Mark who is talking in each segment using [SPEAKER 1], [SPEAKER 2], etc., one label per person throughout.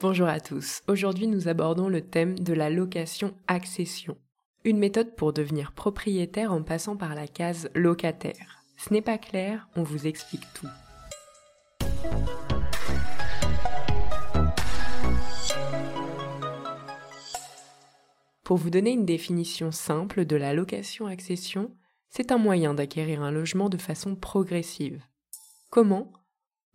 [SPEAKER 1] Bonjour à tous. Aujourd'hui, nous abordons le thème de la location-accession. Une méthode pour devenir propriétaire en passant par la case locataire. Ce n'est pas clair, on vous explique tout. Pour vous donner une définition simple de la location-accession, c'est un moyen d'acquérir un logement de façon progressive. Comment?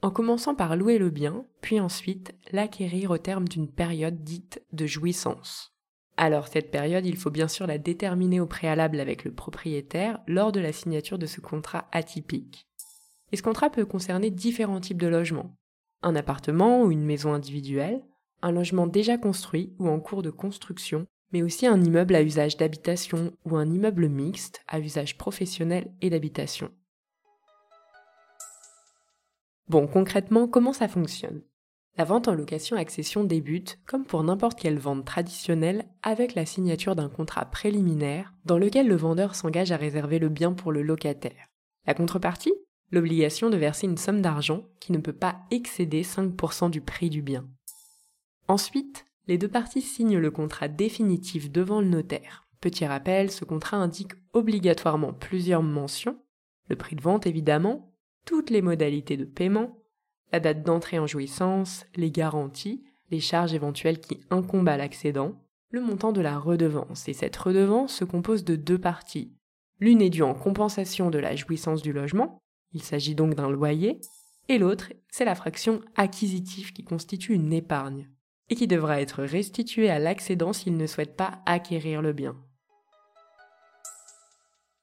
[SPEAKER 1] En commençant par louer le bien, puis ensuite l'acquérir au terme d'une période dite de jouissance. Alors cette période, il faut bien sûr la déterminer au préalable avec le propriétaire lors de la signature de ce contrat atypique. Et ce contrat peut concerner différents types de logements. Un appartement ou une maison individuelle, un logement déjà construit ou en cours de construction, mais aussi un immeuble à usage d'habitation ou un immeuble mixte à usage professionnel et d'habitation. Bon, concrètement, comment ça fonctionne? La vente en location-accession débute, comme pour n'importe quelle vente traditionnelle, avec la signature d'un contrat préliminaire dans lequel le vendeur s'engage à réserver le bien pour le locataire. La contrepartie? L'obligation de verser une somme d'argent qui ne peut pas excéder 5% du prix du bien. Ensuite, les deux parties signent le contrat définitif devant le notaire. Petit rappel, ce contrat indique obligatoirement plusieurs mentions, le prix de vente évidemment, toutes les modalités de paiement, la date d'entrée en jouissance, les garanties, les charges éventuelles qui incombent à l'accédant, le montant de la redevance. Et cette redevance se compose de deux parties. L'une est due en compensation de la jouissance du logement, il s'agit donc d'un loyer, et l'autre, c'est la fraction acquisitive qui constitue une épargne et qui devra être restitué à l'accédant s'il ne souhaite pas acquérir le bien.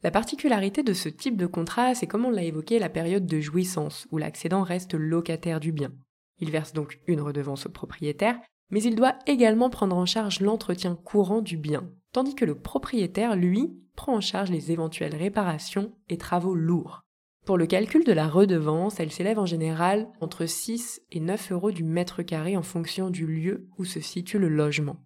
[SPEAKER 1] La particularité de ce type de contrat, c'est comme on l'a évoqué la période de jouissance, où l'accédant reste locataire du bien. Il verse donc une redevance au propriétaire, mais il doit également prendre en charge l'entretien courant du bien, tandis que le propriétaire, lui, prend en charge les éventuelles réparations et travaux lourds. Pour le calcul de la redevance, elle s'élève en général entre 6 et 9 euros du mètre carré en fonction du lieu où se situe le logement.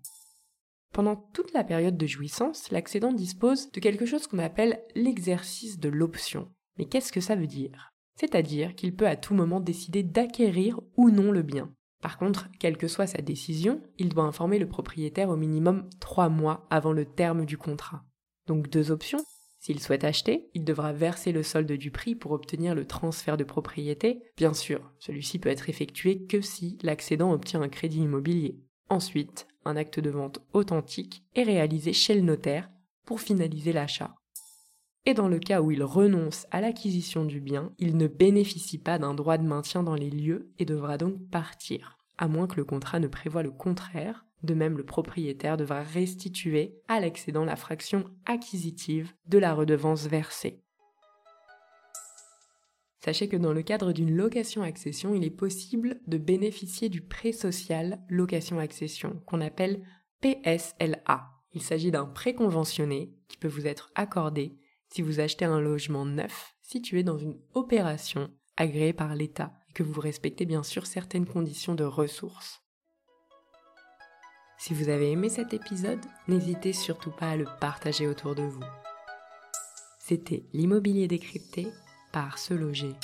[SPEAKER 1] Pendant toute la période de jouissance, l'accédant dispose de quelque chose qu'on appelle l'exercice de l'option. Mais qu'est-ce que ça veut dire? C'est-à-dire qu'il peut à tout moment décider d'acquérir ou non le bien. Par contre, quelle que soit sa décision, il doit informer le propriétaire au minimum 3 mois avant le terme du contrat. Donc deux options, s'il souhaite acheter, il devra verser le solde du prix pour obtenir le transfert de propriété. Bien sûr, celui-ci peut être effectué que si l'accédant obtient un crédit immobilier. Ensuite, un acte de vente authentique est réalisé chez le notaire pour finaliser l'achat. Et dans le cas où il renonce à l'acquisition du bien, il ne bénéficie pas d'un droit de maintien dans les lieux et devra donc partir, à moins que le contrat ne prévoie le contraire, de même, le propriétaire devra restituer à l'excédent la fraction acquisitive de la redevance versée. Sachez que dans le cadre d'une location-accession, il est possible de bénéficier du prêt social location-accession, qu'on appelle PSLA. Il s'agit d'un prêt conventionné qui peut vous être accordé si vous achetez un logement neuf situé dans une opération agréée par l'État et que vous respectez bien sûr certaines conditions de ressources. Si vous avez aimé cet épisode, n'hésitez surtout pas à le partager autour de vous. C'était l'immobilier décrypté par Se Loger.